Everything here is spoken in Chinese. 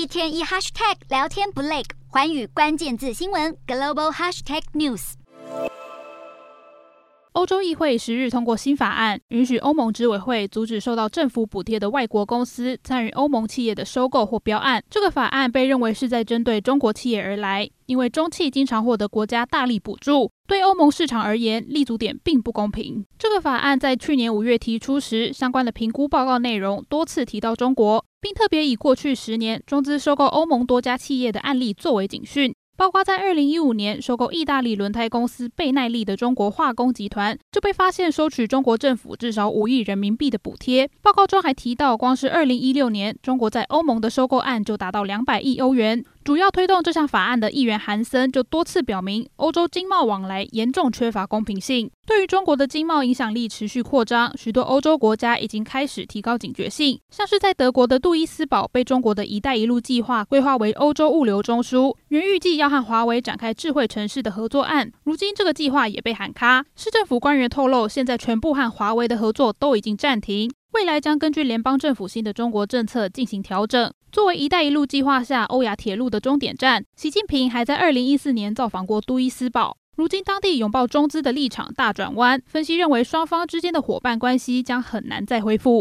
一天一 hashtag 聊天不累，寰宇关键字新闻 global hashtag news。欧洲议会十日通过新法案，允许欧盟执委会阻止受到政府补贴的外国公司参与欧盟企业的收购或标案。这个法案被认为是在针对中国企业而来，因为中企经常获得国家大力补助，对欧盟市场而言立足点并不公平。这个法案在去年五月提出时，相关的评估报告内容多次提到中国，并特别以过去十年中资收购欧盟多家企业的案例作为警讯。包括在二零一五年收购意大利轮胎公司倍耐力的中国化工集团，就被发现收取中国政府至少五亿人民币的补贴。报告中还提到，光是二零一六年，中国在欧盟的收购案就达到两百亿欧元。主要推动这项法案的议员韩森就多次表明，欧洲经贸往来严重缺乏公平性。对于中国的经贸影响力持续扩张，许多欧洲国家已经开始提高警觉性。像是在德国的杜伊斯堡被中国的一带一路计划规划为欧洲物流中枢，原预计要和华为展开智慧城市的合作案，如今这个计划也被喊卡。市政府官员透露，现在全部和华为的合作都已经暂停。未来将根据联邦政府新的中国政策进行调整。作为“一带一路”计划下欧亚铁路的终点站，习近平还在二零一四年造访过杜伊斯堡。如今，当地拥抱中资的立场大转弯，分析认为双方之间的伙伴关系将很难再恢复。